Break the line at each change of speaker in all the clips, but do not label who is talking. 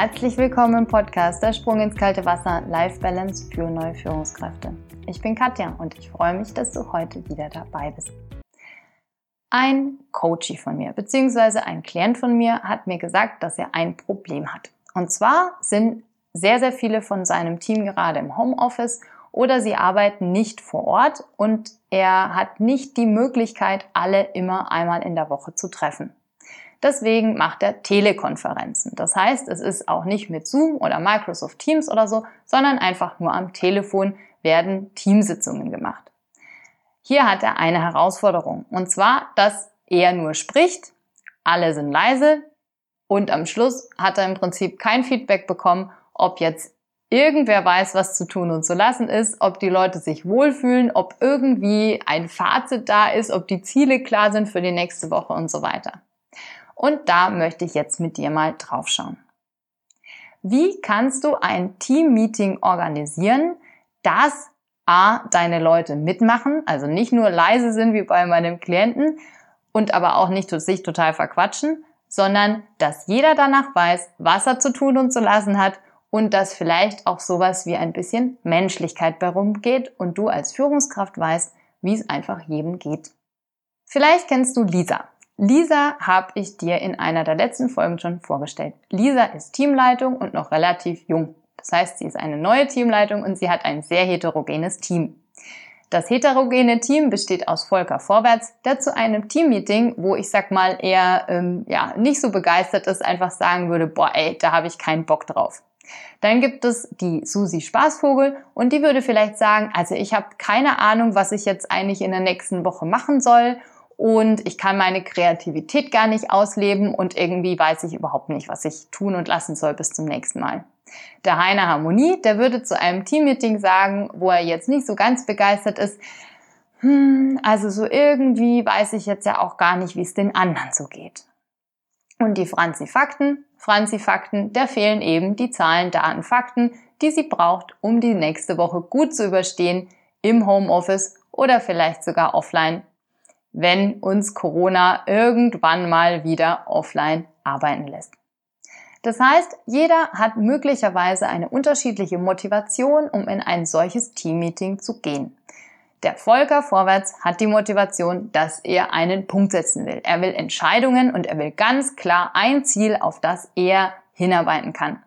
Herzlich willkommen im Podcast Der Sprung ins kalte Wasser Life Balance für neue Führungskräfte. Ich bin Katja und ich freue mich, dass du heute wieder dabei bist. Ein Coachie von mir, beziehungsweise ein Klient von mir, hat mir gesagt, dass er ein Problem hat. Und zwar sind sehr, sehr viele von seinem Team gerade im Homeoffice oder sie arbeiten nicht vor Ort und er hat nicht die Möglichkeit, alle immer einmal in der Woche zu treffen. Deswegen macht er Telekonferenzen. Das heißt, es ist auch nicht mit Zoom oder Microsoft Teams oder so, sondern einfach nur am Telefon werden Teamsitzungen gemacht. Hier hat er eine Herausforderung und zwar, dass er nur spricht, alle sind leise und am Schluss hat er im Prinzip kein Feedback bekommen, ob jetzt irgendwer weiß, was zu tun und zu lassen ist, ob die Leute sich wohlfühlen, ob irgendwie ein Fazit da ist, ob die Ziele klar sind für die nächste Woche und so weiter. Und da möchte ich jetzt mit dir mal drauf schauen. Wie kannst du ein Team-Meeting organisieren, dass A, deine Leute mitmachen, also nicht nur leise sind wie bei meinem Klienten und aber auch nicht sich total verquatschen, sondern dass jeder danach weiß, was er zu tun und zu lassen hat und dass vielleicht auch sowas wie ein bisschen Menschlichkeit bei rumgeht und du als Führungskraft weißt, wie es einfach jedem geht. Vielleicht kennst du Lisa. Lisa habe ich dir in einer der letzten Folgen schon vorgestellt. Lisa ist Teamleitung und noch relativ jung. Das heißt, sie ist eine neue Teamleitung und sie hat ein sehr heterogenes Team. Das heterogene Team besteht aus Volker Vorwärts, der zu einem Teammeeting, wo ich sag mal eher ähm, ja nicht so begeistert ist, einfach sagen würde, boah, ey, da habe ich keinen Bock drauf. Dann gibt es die Susi Spaßvogel und die würde vielleicht sagen, also ich habe keine Ahnung, was ich jetzt eigentlich in der nächsten Woche machen soll und ich kann meine Kreativität gar nicht ausleben und irgendwie weiß ich überhaupt nicht, was ich tun und lassen soll bis zum nächsten Mal. Der Heiner Harmonie, der würde zu einem Teammeeting sagen, wo er jetzt nicht so ganz begeistert ist, hm, also so irgendwie weiß ich jetzt ja auch gar nicht, wie es den anderen so geht. Und die Franzi Fakten, Franzi Fakten, der fehlen eben die Zahlen, Daten, Fakten, die sie braucht, um die nächste Woche gut zu überstehen im Homeoffice oder vielleicht sogar offline, wenn uns Corona irgendwann mal wieder offline arbeiten lässt. Das heißt, jeder hat möglicherweise eine unterschiedliche Motivation, um in ein solches Teammeeting zu gehen. Der Volker Vorwärts hat die Motivation, dass er einen Punkt setzen will. Er will Entscheidungen und er will ganz klar ein Ziel, auf das er hinarbeiten kann.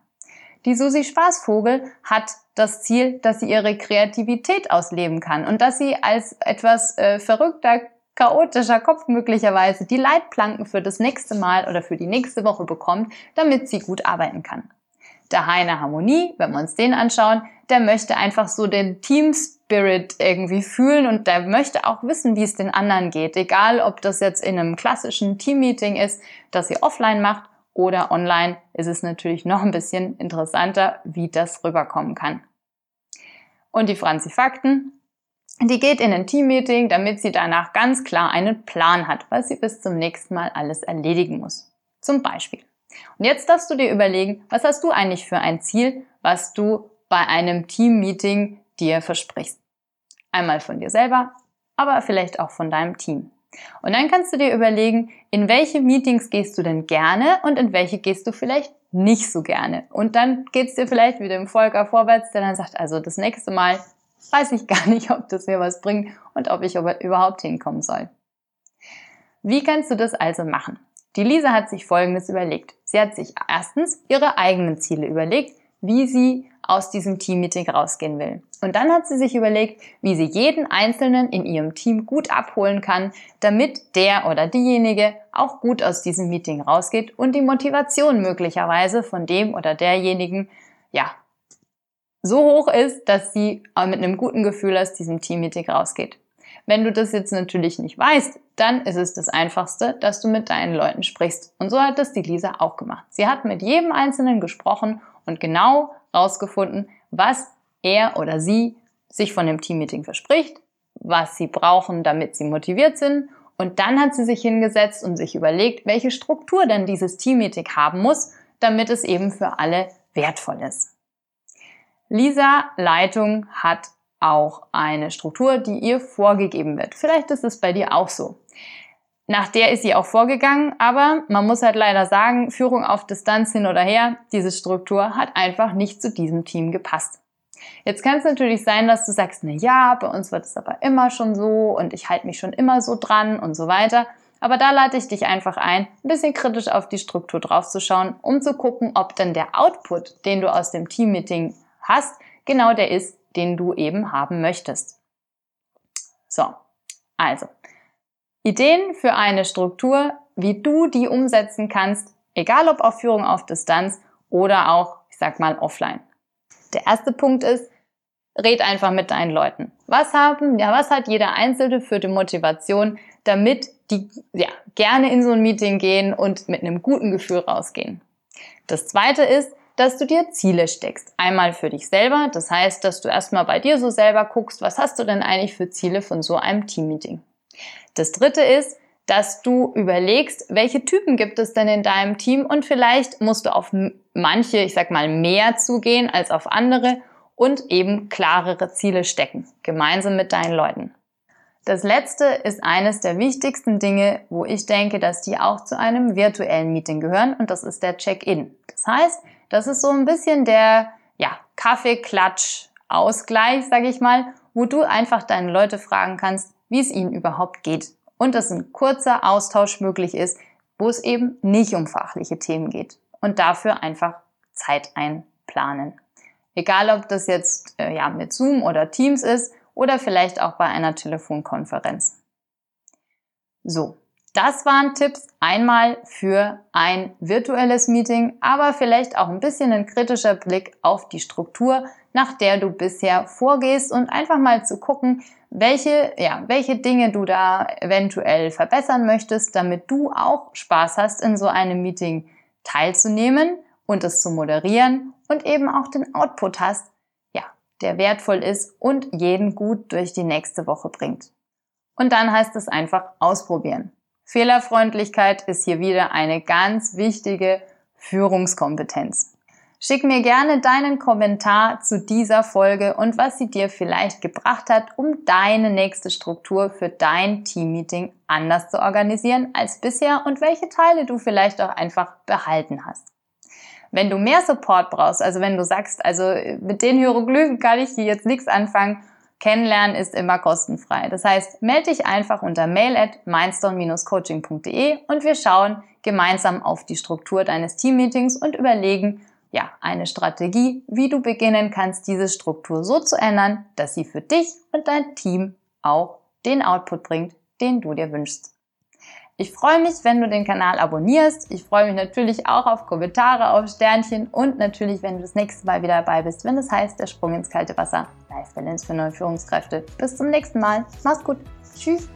Die Susi Spaßvogel hat das Ziel, dass sie ihre Kreativität ausleben kann und dass sie als etwas äh, verrückter, chaotischer Kopf möglicherweise die Leitplanken für das nächste Mal oder für die nächste Woche bekommt, damit sie gut arbeiten kann. Der Heine Harmonie, wenn wir uns den anschauen, der möchte einfach so den Team Spirit irgendwie fühlen und der möchte auch wissen, wie es den anderen geht. Egal, ob das jetzt in einem klassischen Teammeeting ist, das ihr offline macht oder online, ist es natürlich noch ein bisschen interessanter, wie das rüberkommen kann. Und die Franzi Fakten, die geht in ein Teammeeting, damit sie danach ganz klar einen Plan hat, was sie bis zum nächsten Mal alles erledigen muss. Zum Beispiel. Und jetzt darfst du dir überlegen, was hast du eigentlich für ein Ziel, was du bei einem Team-Meeting dir versprichst. Einmal von dir selber, aber vielleicht auch von deinem Team. Und dann kannst du dir überlegen, in welche Meetings gehst du denn gerne und in welche gehst du vielleicht nicht so gerne. Und dann geht's dir vielleicht wie dem Volker vorwärts, der dann sagt, also das nächste Mal weiß ich gar nicht, ob das mir was bringt und ob ich überhaupt hinkommen soll. Wie kannst du das also machen? Die Lisa hat sich Folgendes überlegt. Sie hat sich erstens ihre eigenen Ziele überlegt, wie sie aus diesem Teammeeting rausgehen will. Und dann hat sie sich überlegt, wie sie jeden Einzelnen in ihrem Team gut abholen kann, damit der oder diejenige auch gut aus diesem Meeting rausgeht und die Motivation möglicherweise von dem oder derjenigen, ja, so hoch ist, dass sie mit einem guten Gefühl aus diesem Teammeeting rausgeht. Wenn du das jetzt natürlich nicht weißt, dann ist es das Einfachste, dass du mit deinen Leuten sprichst. Und so hat das die Lisa auch gemacht. Sie hat mit jedem Einzelnen gesprochen und genau rausgefunden, was er oder sie sich von dem Teammeeting verspricht, was sie brauchen, damit sie motiviert sind. Und dann hat sie sich hingesetzt und sich überlegt, welche Struktur denn dieses Teammeeting haben muss, damit es eben für alle wertvoll ist. Lisa Leitung hat auch eine Struktur, die ihr vorgegeben wird. Vielleicht ist es bei dir auch so. nach der ist sie auch vorgegangen, aber man muss halt leider sagen, Führung auf Distanz hin oder her, diese Struktur hat einfach nicht zu diesem Team gepasst. Jetzt kann es natürlich sein, dass du sagst, na ja, bei uns wird es aber immer schon so und ich halte mich schon immer so dran und so weiter. Aber da lade ich dich einfach ein, ein bisschen kritisch auf die Struktur draufzuschauen, um zu gucken, ob denn der Output, den du aus dem Teammeeting hast, genau der ist, den du eben haben möchtest. So, also, Ideen für eine Struktur, wie du die umsetzen kannst, egal ob auf Führung auf Distanz oder auch, ich sag mal, offline. Der erste Punkt ist, red einfach mit deinen Leuten. Was haben, ja, was hat jeder Einzelne für die Motivation, damit die, ja, gerne in so ein Meeting gehen und mit einem guten Gefühl rausgehen? Das zweite ist, dass du dir Ziele steckst. Einmal für dich selber, das heißt, dass du erstmal bei dir so selber guckst, was hast du denn eigentlich für Ziele von so einem Teammeeting? Das dritte ist, dass du überlegst, welche Typen gibt es denn in deinem Team und vielleicht musst du auf manche, ich sag mal, mehr zugehen als auf andere und eben klarere Ziele stecken, gemeinsam mit deinen Leuten. Das letzte ist eines der wichtigsten Dinge, wo ich denke, dass die auch zu einem virtuellen Meeting gehören und das ist der Check-in. Das heißt, das ist so ein bisschen der ja, Kaffeeklatsch-Ausgleich, sage ich mal, wo du einfach deine Leute fragen kannst, wie es ihnen überhaupt geht. Und dass ein kurzer Austausch möglich ist, wo es eben nicht um fachliche Themen geht. Und dafür einfach Zeit einplanen. Egal, ob das jetzt äh, ja, mit Zoom oder Teams ist oder vielleicht auch bei einer Telefonkonferenz. So, das waren Tipps einmal für ein virtuelles Meeting, aber vielleicht auch ein bisschen ein kritischer Blick auf die Struktur, nach der du bisher vorgehst und einfach mal zu gucken, welche, ja, welche Dinge du da eventuell verbessern möchtest, damit du auch Spaß hast, in so einem Meeting teilzunehmen und es zu moderieren und eben auch den Output hast, der wertvoll ist und jeden gut durch die nächste Woche bringt. Und dann heißt es einfach ausprobieren. Fehlerfreundlichkeit ist hier wieder eine ganz wichtige Führungskompetenz. Schick mir gerne deinen Kommentar zu dieser Folge und was sie dir vielleicht gebracht hat, um deine nächste Struktur für dein Teammeeting anders zu organisieren als bisher und welche Teile du vielleicht auch einfach behalten hast. Wenn du mehr Support brauchst, also wenn du sagst, also mit den Hieroglyphen kann ich hier jetzt nichts anfangen Kennenlernen ist immer kostenfrei. Das heißt, melde dich einfach unter mail at mindstone-coaching.de und wir schauen gemeinsam auf die Struktur deines Teammeetings und überlegen, ja, eine Strategie, wie du beginnen kannst, diese Struktur so zu ändern, dass sie für dich und dein Team auch den Output bringt, den du dir wünschst. Ich freue mich, wenn du den Kanal abonnierst. Ich freue mich natürlich auch auf Kommentare, auf Sternchen und natürlich, wenn du das nächste Mal wieder dabei bist, wenn es das heißt, der Sprung ins kalte Wasser. Life Balance für neue Führungskräfte. Bis zum nächsten Mal. Mach's gut. Tschüss.